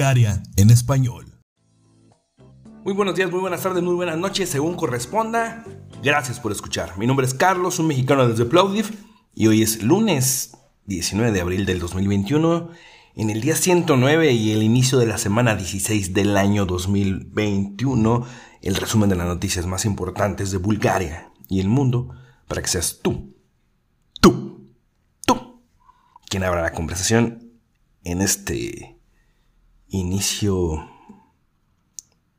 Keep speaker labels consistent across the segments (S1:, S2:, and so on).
S1: Bulgaria en español.
S2: Muy buenos días, muy buenas tardes, muy buenas noches, según corresponda. Gracias por escuchar. Mi nombre es Carlos, un mexicano desde Plovdiv, y hoy es lunes 19 de abril del 2021, en el día 109 y el inicio de la semana 16 del año 2021, el resumen de las noticias más importantes de Bulgaria y el mundo, para que seas tú, tú, tú, quien abra la conversación en este inicio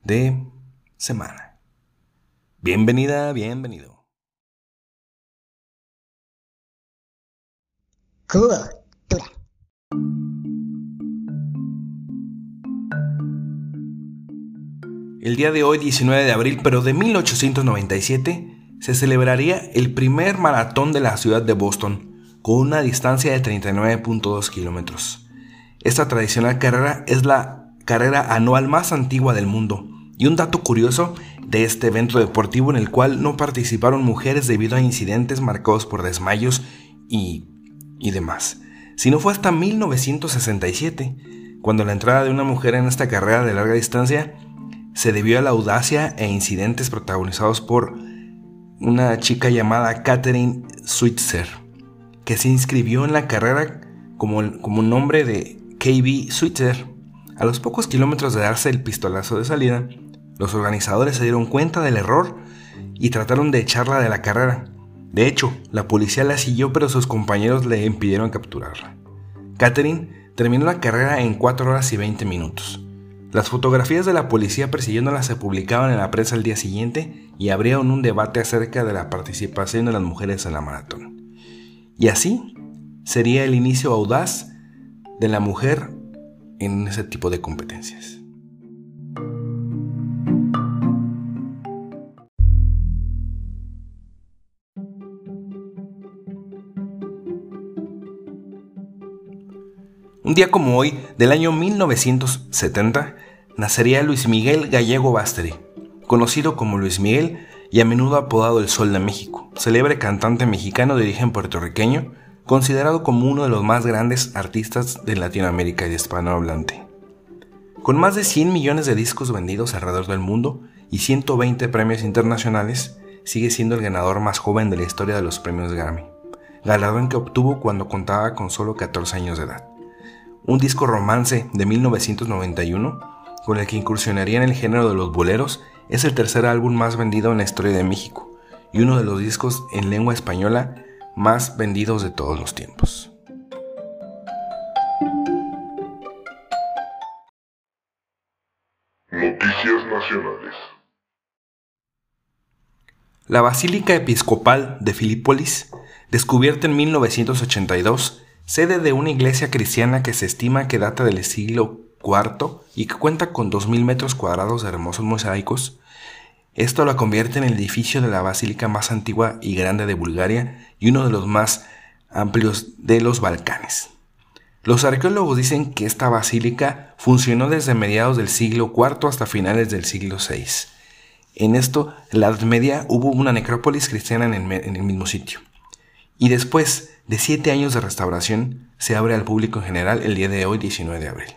S2: de semana. Bienvenida, bienvenido.
S3: Cultura.
S2: El día de hoy, 19 de abril, pero de 1897, se celebraría el primer maratón de la ciudad de Boston, con una distancia de 39.2 kilómetros. Esta tradicional carrera es la carrera anual más antigua del mundo, y un dato curioso de este evento deportivo en el cual no participaron mujeres debido a incidentes marcados por desmayos y, y demás, sino fue hasta 1967, cuando la entrada de una mujer en esta carrera de larga distancia se debió a la audacia e incidentes protagonizados por una chica llamada Catherine Switzer, que se inscribió en la carrera como, como nombre de KB Switzer. A los pocos kilómetros de darse el pistolazo de salida, los organizadores se dieron cuenta del error y trataron de echarla de la carrera. De hecho, la policía la siguió pero sus compañeros le impidieron capturarla. Catherine terminó la carrera en 4 horas y 20 minutos. Las fotografías de la policía persiguiéndola se publicaban en la prensa el día siguiente y abrieron un debate acerca de la participación de las mujeres en la maratón. Y así sería el inicio audaz de la mujer en ese tipo de competencias. Un día como hoy, del año 1970, nacería Luis Miguel Gallego Basteri, conocido como Luis Miguel y a menudo apodado El Sol de México, célebre cantante mexicano de origen puertorriqueño, considerado como uno de los más grandes artistas de Latinoamérica y de hispanohablante. Con más de 100 millones de discos vendidos alrededor del mundo y 120 premios internacionales, sigue siendo el ganador más joven de la historia de los premios Grammy, galardón que obtuvo cuando contaba con solo 14 años de edad un disco romance de 1991, con el que incursionaría en el género de los boleros, es el tercer álbum más vendido en la historia de México y uno de los discos en lengua española más vendidos de todos los tiempos.
S4: Noticias Nacionales.
S2: La Basílica Episcopal de Filipólis, descubierta en 1982, sede de una iglesia cristiana que se estima que data del siglo IV y que cuenta con 2.000 metros cuadrados de hermosos mosaicos, esto la convierte en el edificio de la basílica más antigua y grande de Bulgaria y uno de los más amplios de los Balcanes. Los arqueólogos dicen que esta basílica funcionó desde mediados del siglo IV hasta finales del siglo VI. En esto, en la Edad Media hubo una necrópolis cristiana en el, mismo sitio. Y después, de siete años de restauración, se abre al público en general el día de hoy, 19 de abril.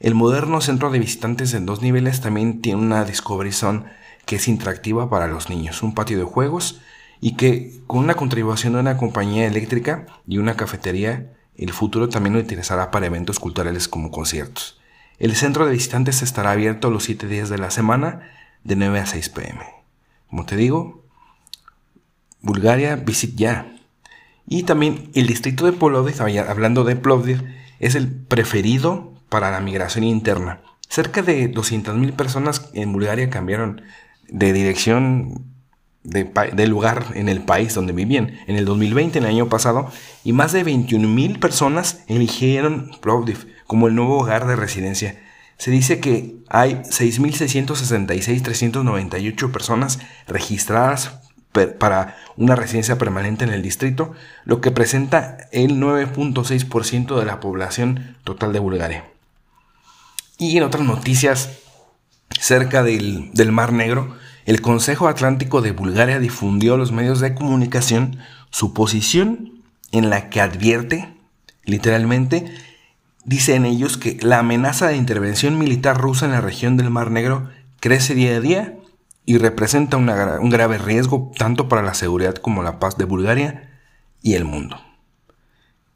S2: El moderno centro de visitantes en dos niveles también tiene una Discovery Zone que es interactiva para los niños, un patio de juegos y que con una contribución de una compañía eléctrica y una cafetería, el futuro también lo utilizará para eventos culturales como conciertos. El centro de visitantes estará abierto los siete días de la semana de 9 a 6 pm. Como te digo, Bulgaria, visit ya. Y también el distrito de Plovdiv, hablando de Plovdiv, es el preferido para la migración interna. Cerca de 200.000 personas en Bulgaria cambiaron de dirección de, lugar en el país donde vivían en el 2020, en el año pasado, y más de 21.000 personas eligieron Plovdiv como el nuevo hogar de residencia. Se dice que hay 6.666.398 personas registradas para una residencia permanente en el distrito, lo que presenta el 9.6% de la población total de Bulgaria. Y en otras noticias, cerca del, del Mar Negro, el Consejo Atlántico de Bulgaria difundió a los medios de comunicación su posición en la que advierte, literalmente, dicen ellos que la amenaza de intervención militar rusa en la región del Mar Negro crece día a día y representa un grave riesgo tanto para la seguridad como la paz de Bulgaria y el mundo.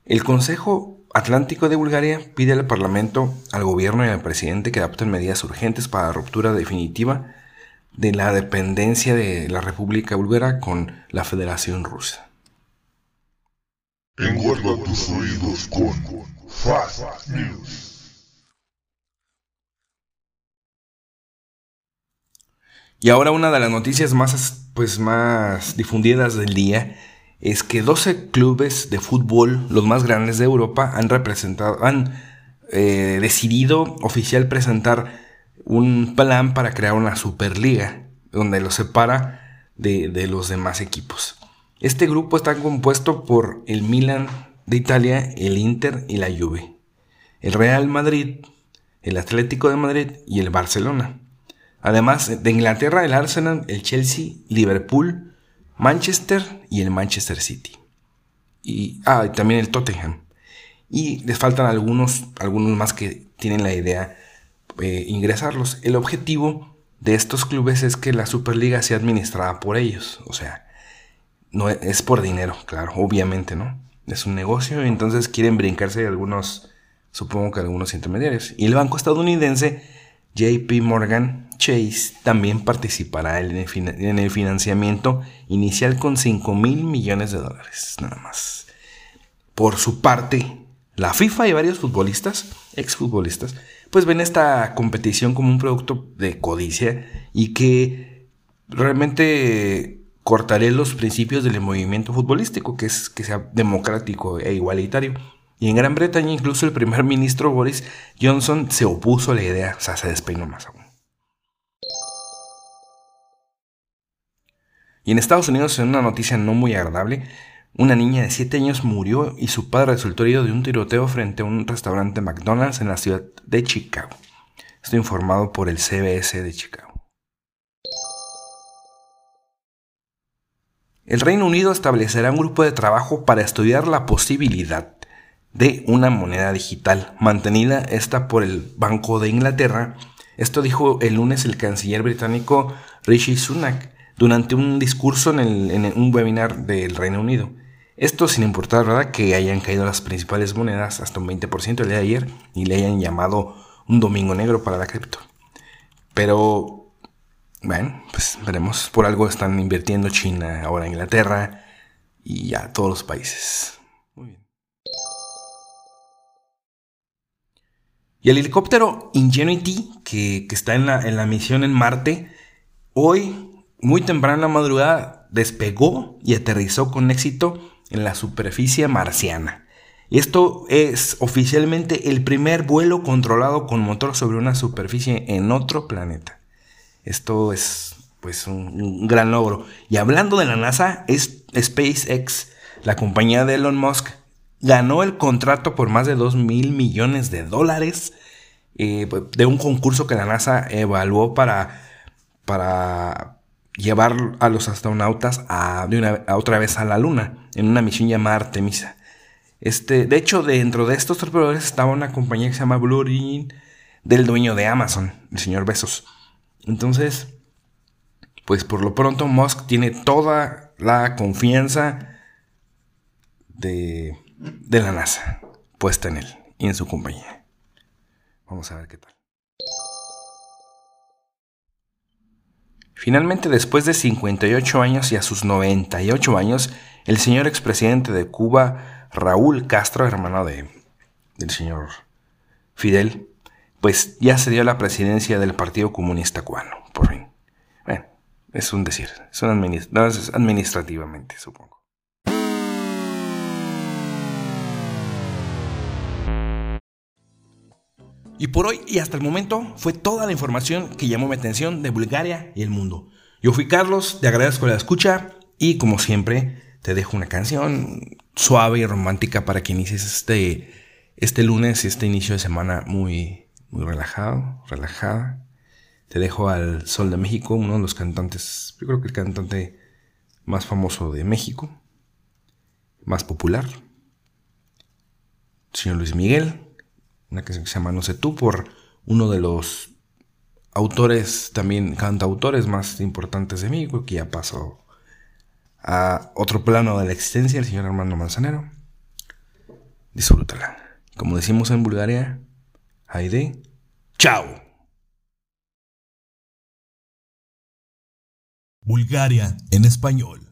S2: El Consejo Atlántico de Bulgaria pide al Parlamento, al gobierno y al presidente que adopten medidas urgentes para la ruptura definitiva de la dependencia de la República Búlgara con la Federación Rusa. tus oídos con Fast News. Y ahora una de las noticias más, pues, más difundidas del día es que 12 clubes de fútbol, los más grandes de Europa, han representado, han eh, decidido oficial presentar un plan para crear una Superliga, donde los separa de, de los demás equipos. Este grupo está compuesto por el Milan de Italia, el Inter y la Juve, el Real Madrid, el Atlético de Madrid y el Barcelona. Además de Inglaterra, el Arsenal, el Chelsea, Liverpool, Manchester y el Manchester City. Y, ah, también el Tottenham. Y les faltan algunos, algunos más que tienen la idea de eh, ingresarlos. El objetivo de estos clubes es que la Superliga sea administrada por ellos. O sea, no es por dinero, claro, obviamente, ¿no? Es un negocio, y entonces quieren brincarse algunos, supongo que algunos intermediarios. Y el banco estadounidense JP Morgan Chase también participará en el, financiamiento inicial con 5 mil millones de dólares, nada más. Por su parte, la FIFA y varios futbolistas, exfutbolistas, pues ven esta competición como un producto de codicia y que realmente cortaré los principios del movimiento futbolístico, que es que sea democrático e igualitario. Y en Gran Bretaña incluso el primer ministro Boris Johnson se opuso a la idea, o sea, se despeinó más aún. Y en Estados Unidos, en una noticia no muy agradable, una niña de 7 años murió y su padre resultó herido de un tiroteo frente a un restaurante McDonald's en la ciudad de Chicago. Estoy informado por el CBS de Chicago. El Reino Unido establecerá un grupo de trabajo para estudiar la posibilidad de una moneda digital, mantenida esta por el Banco de Inglaterra. Esto dijo el lunes el canciller británico Rishi Sunak durante un discurso en, un webinar del Reino Unido. Esto sin importar ¿verdad? que hayan caído las principales monedas hasta un 20% el día de ayer y le hayan llamado un domingo negro para la cripto. Pero, bueno, pues veremos. Por algo están invirtiendo China, ahora Inglaterra y ya todos los países. Y el helicóptero Ingenuity, que, está en la, en la, misión en Marte, hoy, muy temprano en la madrugada, despegó y aterrizó con éxito en la superficie marciana. Esto es oficialmente el primer vuelo controlado con motor sobre una superficie en otro planeta. Esto es pues un, un gran logro. Y hablando de la NASA, es SpaceX, la compañía de Elon Musk, ganó el contrato por más de 2 mil millones de dólares eh, pues, de un concurso que la NASA evaluó para, para llevar a los astronautas a, de una, otra vez a la Luna en una misión llamada Artemisa. Este, de hecho, dentro de estos proveedores estaba una compañía que se llama Blue Origin del dueño de Amazon, el señor Besos. Entonces, pues por lo pronto Musk tiene toda la confianza de, de la NASA puesta en él y en su compañía. Vamos a ver qué tal. Finalmente, después de 58 años y a sus 98 años, el señor expresidente de Cuba, Raúl Castro, hermano de, del señor Fidel, pues ya se dio la presidencia del Partido Comunista Cubano, por fin. Bueno, es un decir, es, un administrativamente, supongo. Y por hoy y hasta el momento fue toda la información que llamó mi atención de Bulgaria y el mundo. Yo fui Carlos, te agradezco la escucha y como siempre te dejo una canción suave y romántica para que inicies este, este lunes y este inicio de semana muy, muy relajado, relajada. Te dejo al Sol de México, uno de los cantantes, yo creo que el cantante más famoso de México, más popular, señor Luis Miguel una canción que se llama No sé tú, por uno de los autores, también cantautores más importantes de México, que ya pasó a otro plano de la existencia, el señor Armando Manzanero. Disfrútala. Como decimos en Bulgaria, Haide, chao.
S1: Bulgaria en español.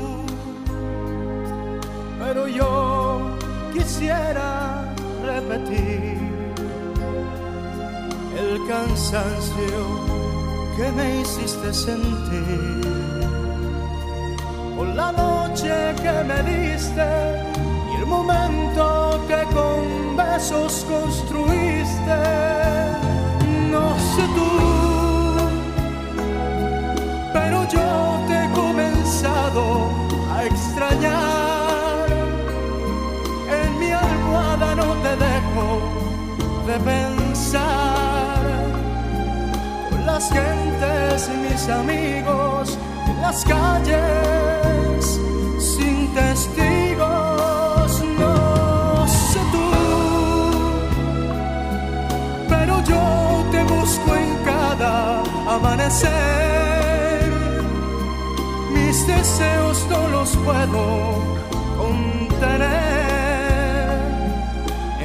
S3: pero yo quisiera repetir el cansancio que me hiciste sentir por la noche que me diste y el momento que con besos construiste. No sé tú, pero yo te de pensar. Con las gentes y mis amigos en las calles sin testigos, no sé tú, pero yo te busco en cada amanecer. Mis deseos no los puedo contener